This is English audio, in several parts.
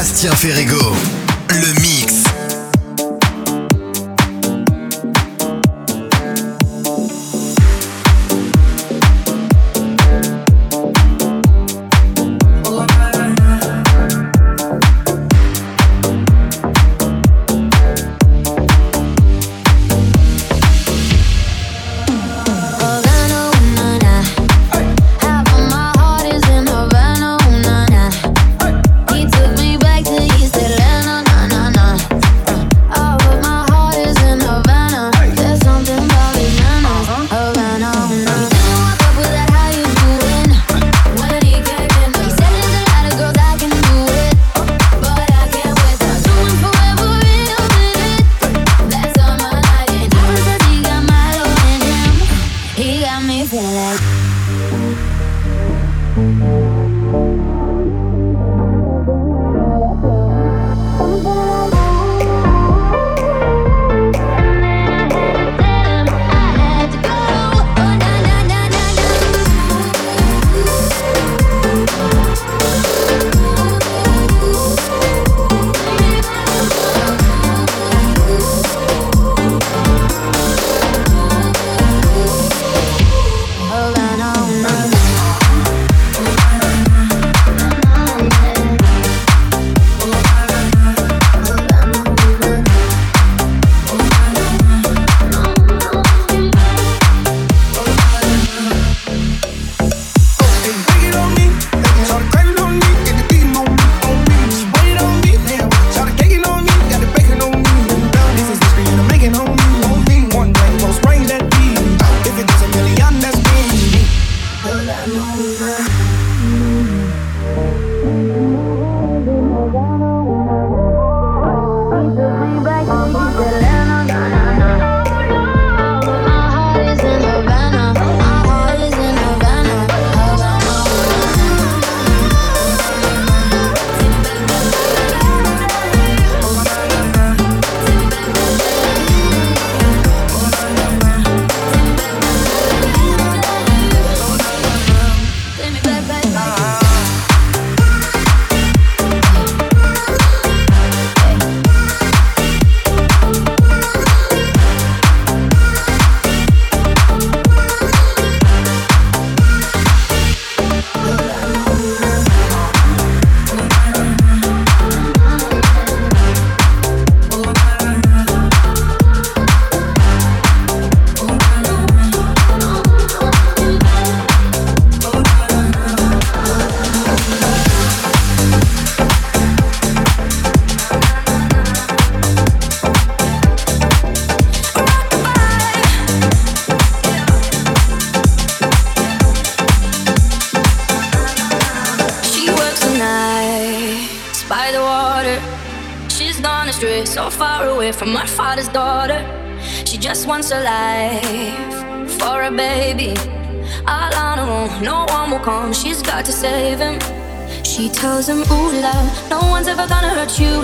Bastien Ferrego. Le mix.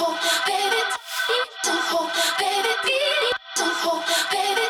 hold, baby, don't hold, baby, don't hold, baby.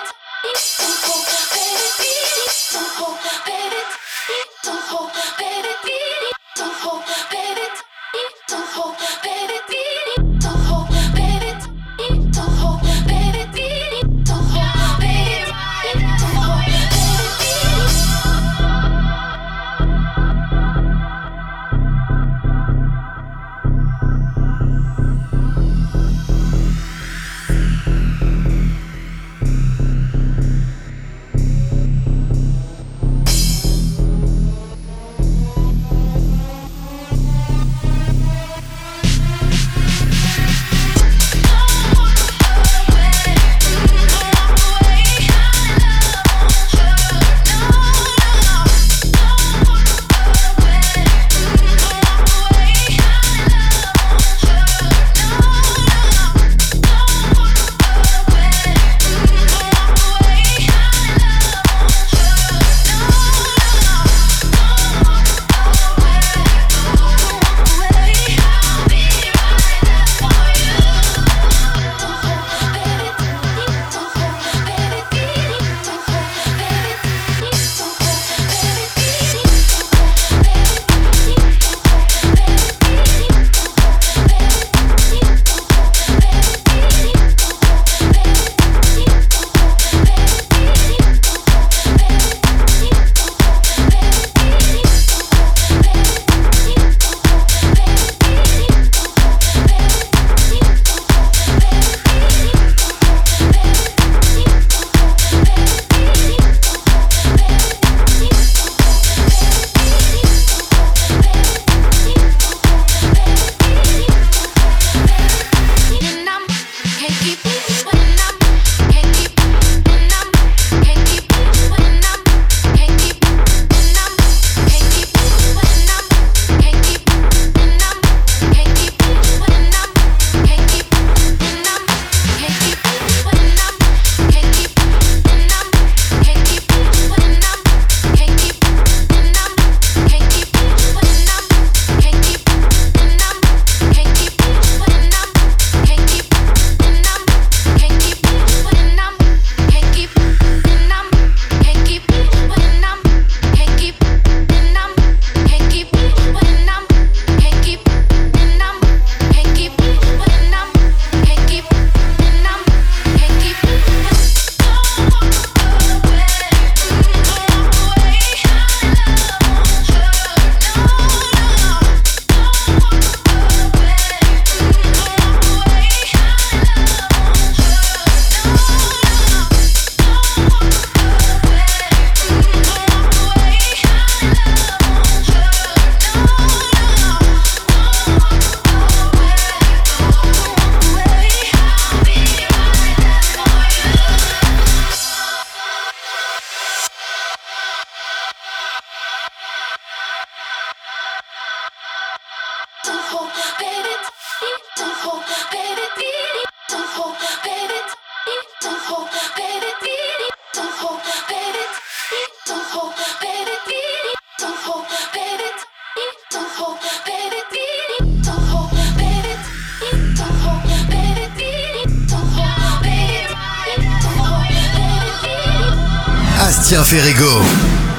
Ferrego.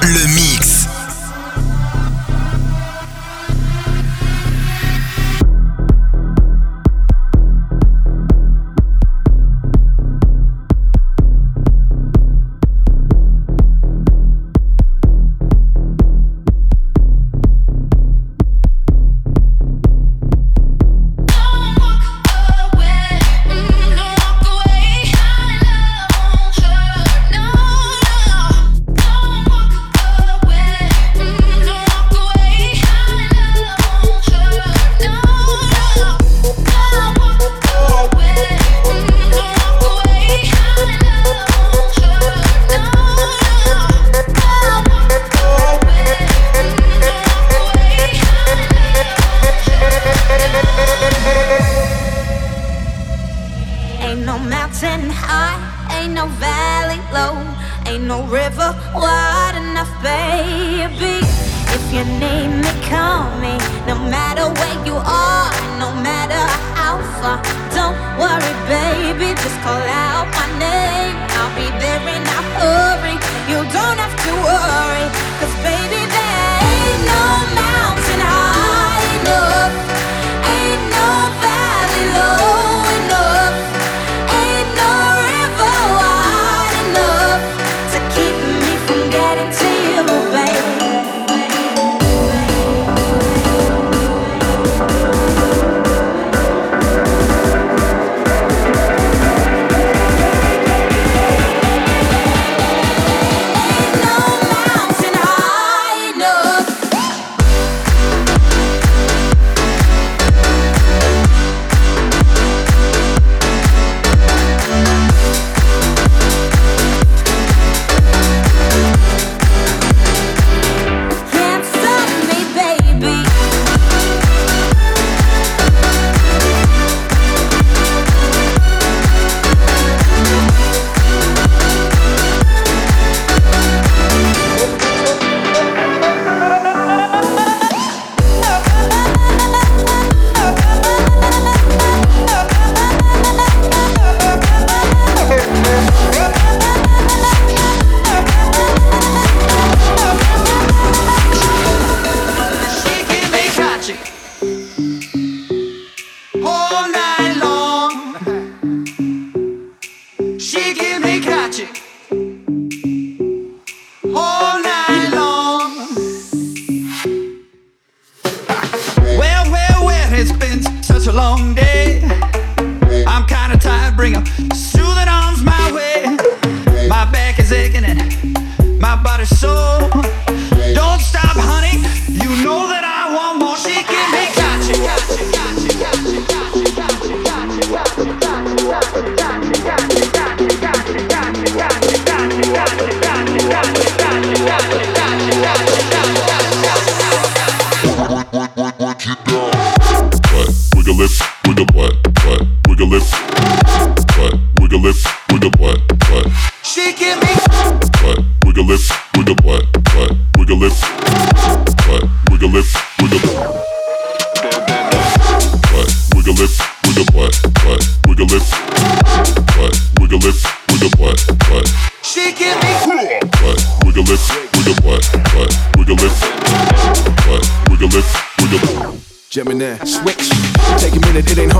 If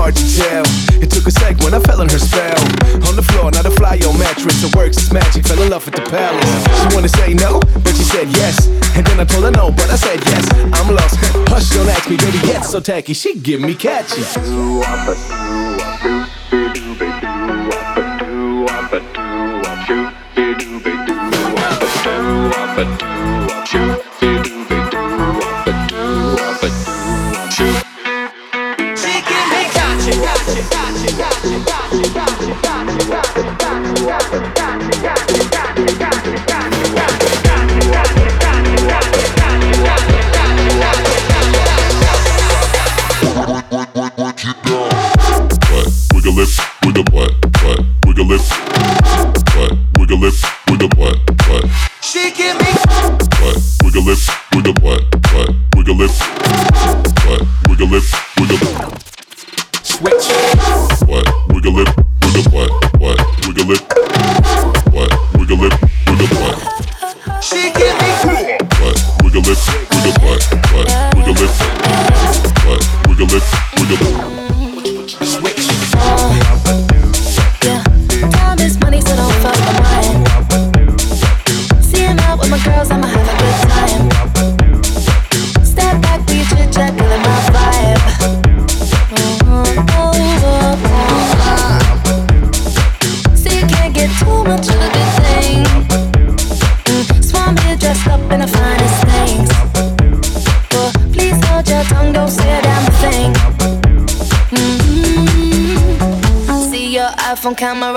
hard to tell. It took a sec when I fell in her spell. On the floor, not a fly on mattress. It works, it's magic. Fell in love with the palace. She wanna say no, but she said yes. And then I told her no, but I said yes. I'm lost. Hush, don't ask me, baby. Yet so tacky, she give me catchy. But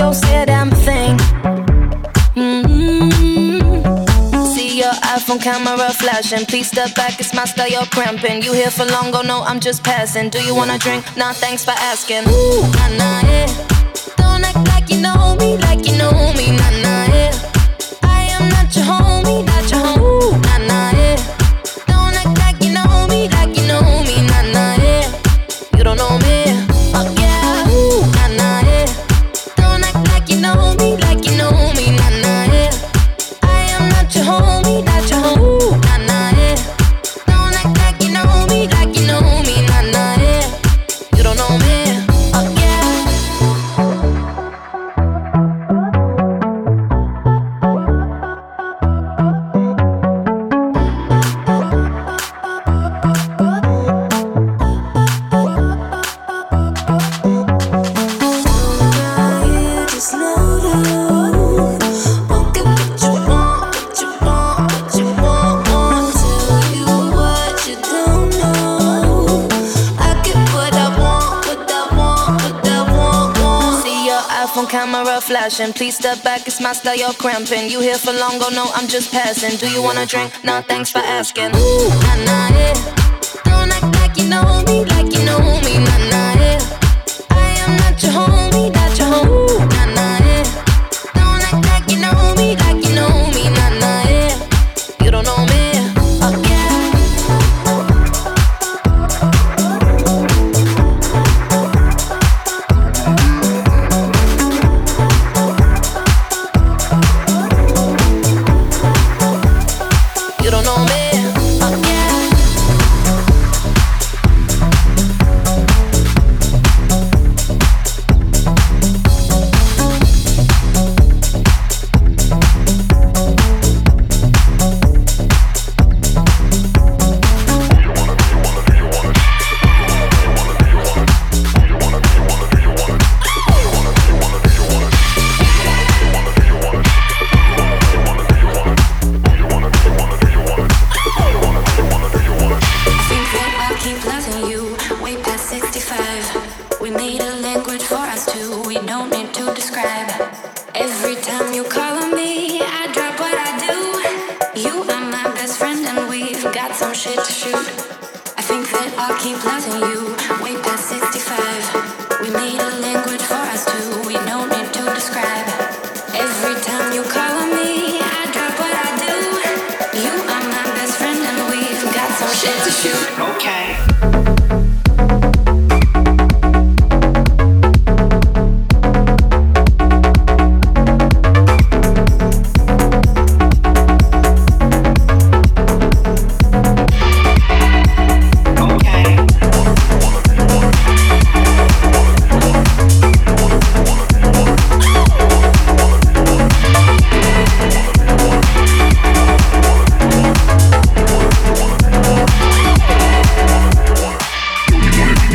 don't say a damn thing. Mm-hmm. See your iPhone camera flashing. Please step back, it's my style, you're cramping. You here for long, go no, I'm just passing. Do you wanna drink? Nah, thanks for asking. Ooh, nah, nah, yeah. Don't act like you know me, like you know me, nah, nah, yeah. My style, you're cramping. You here for long, go no, I'm just passing. Do you wanna drink? Nah, thanks for asking. Ooh, nah, nah, yeah. Don't act like you know me, like you know me, nah, nah,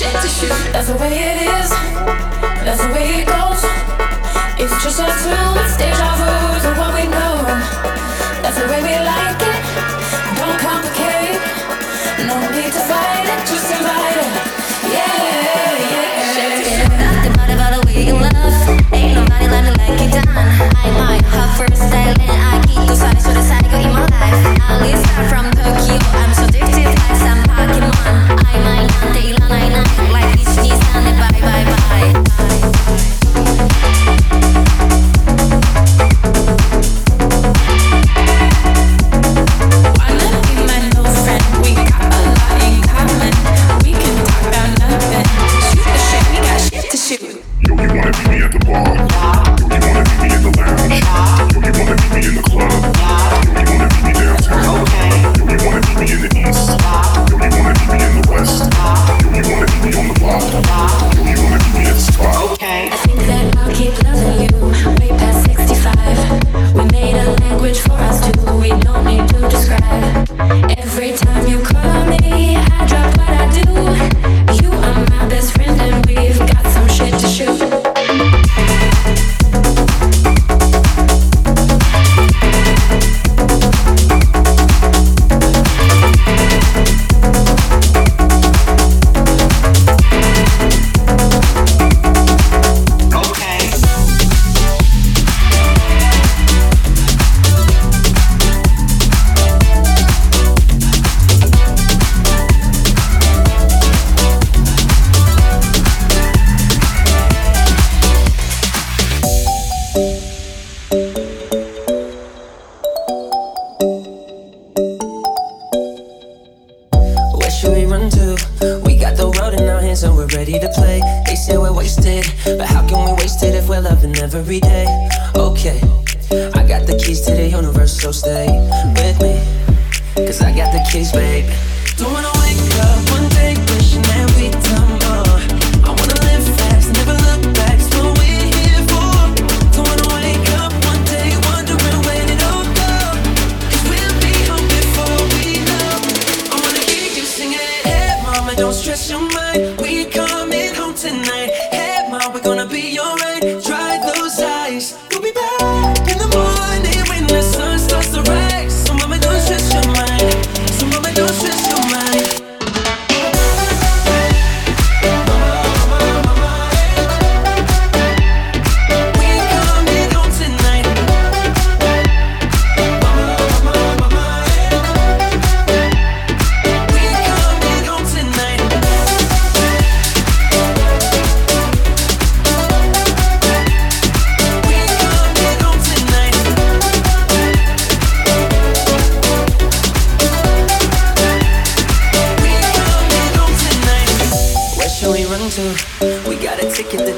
shit to shoot. That's the way it is. That's the way it goes. It's just us two. It's deja vu to what we know. That's the way we like it. Don't complicate. No need to fight it. Just invite it. Yeah, yeah. Nothing but about the way you love. Ain't nobody me like you done. I might have first style I keep those eyes to the side in my life. Least I'm from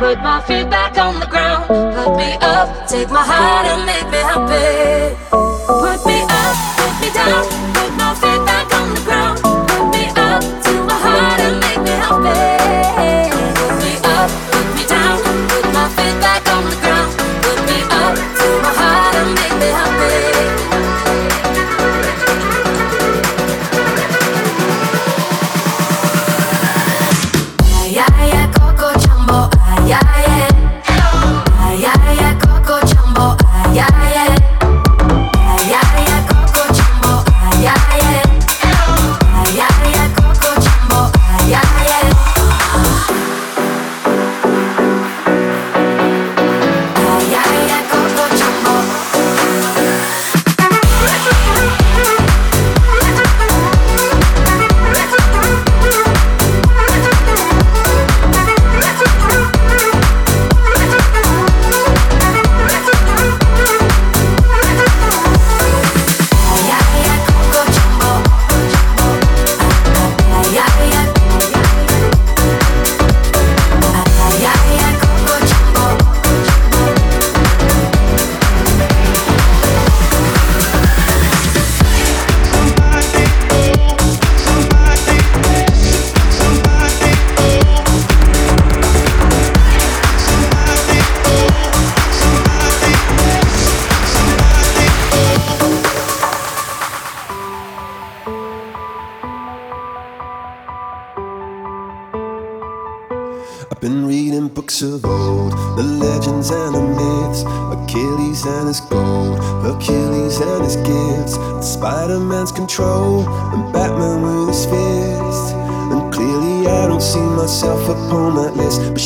Put my feet back on the ground. Put me up, take my heart and make me.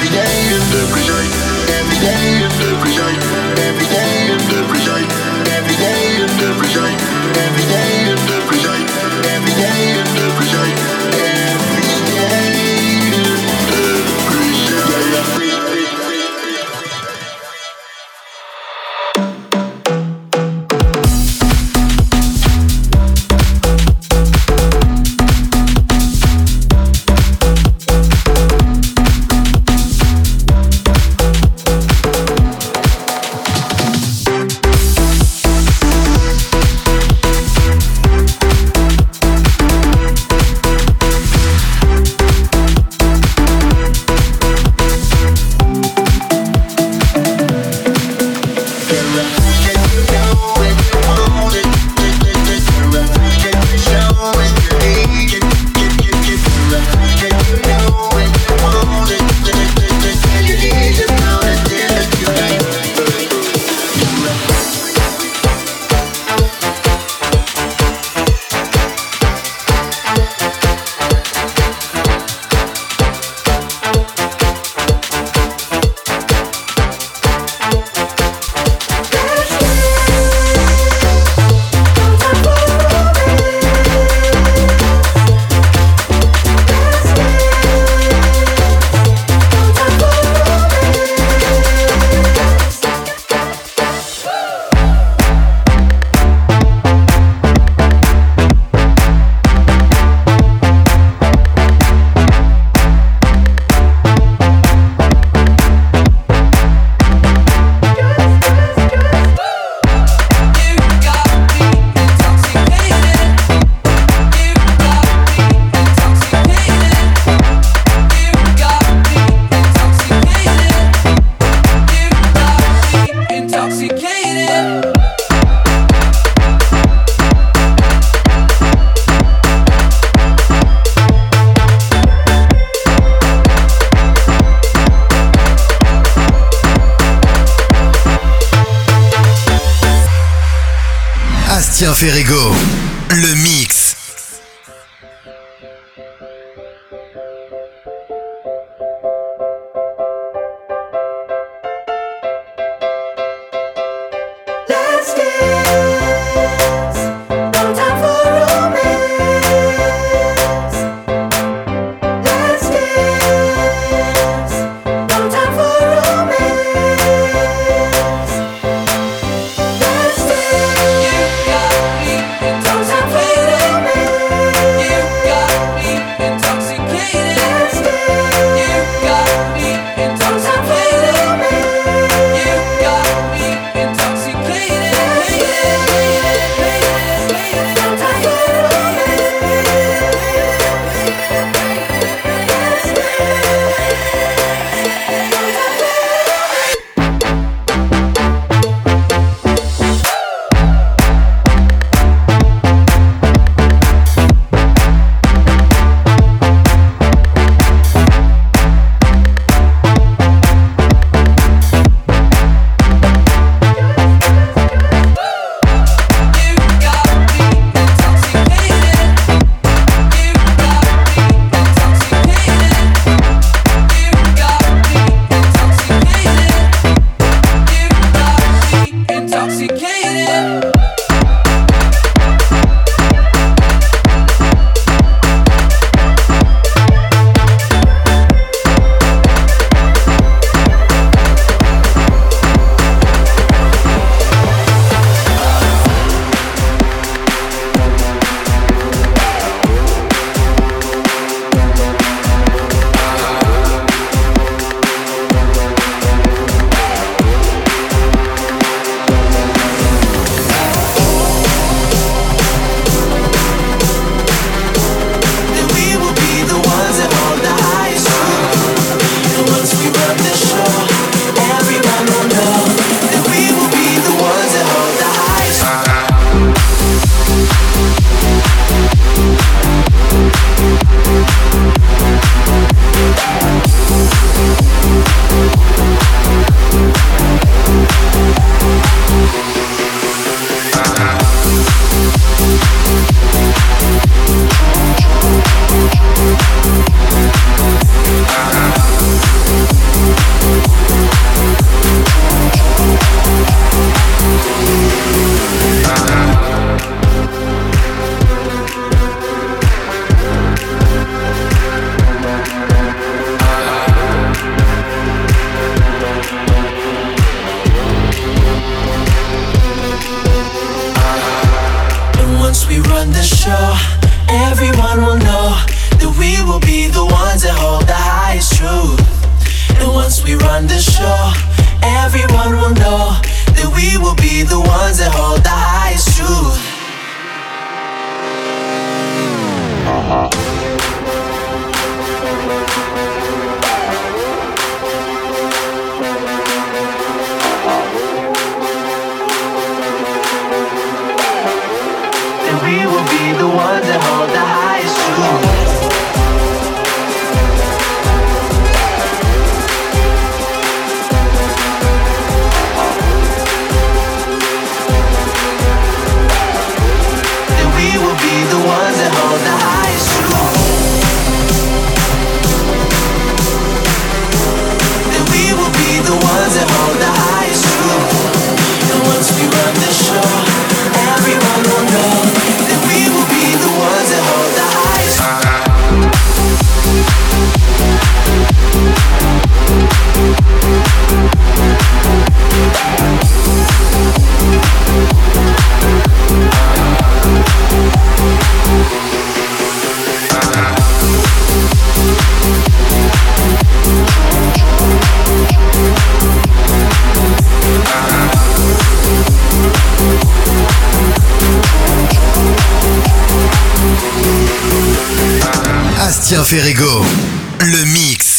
every day, every day, every day. we run the show, everyone will know that we will be the ones that hold the highest truth. And once we run the show, everyone will know that we will be the ones that hold the highest truth. Uh-huh. Bastien Ferrego, le mix.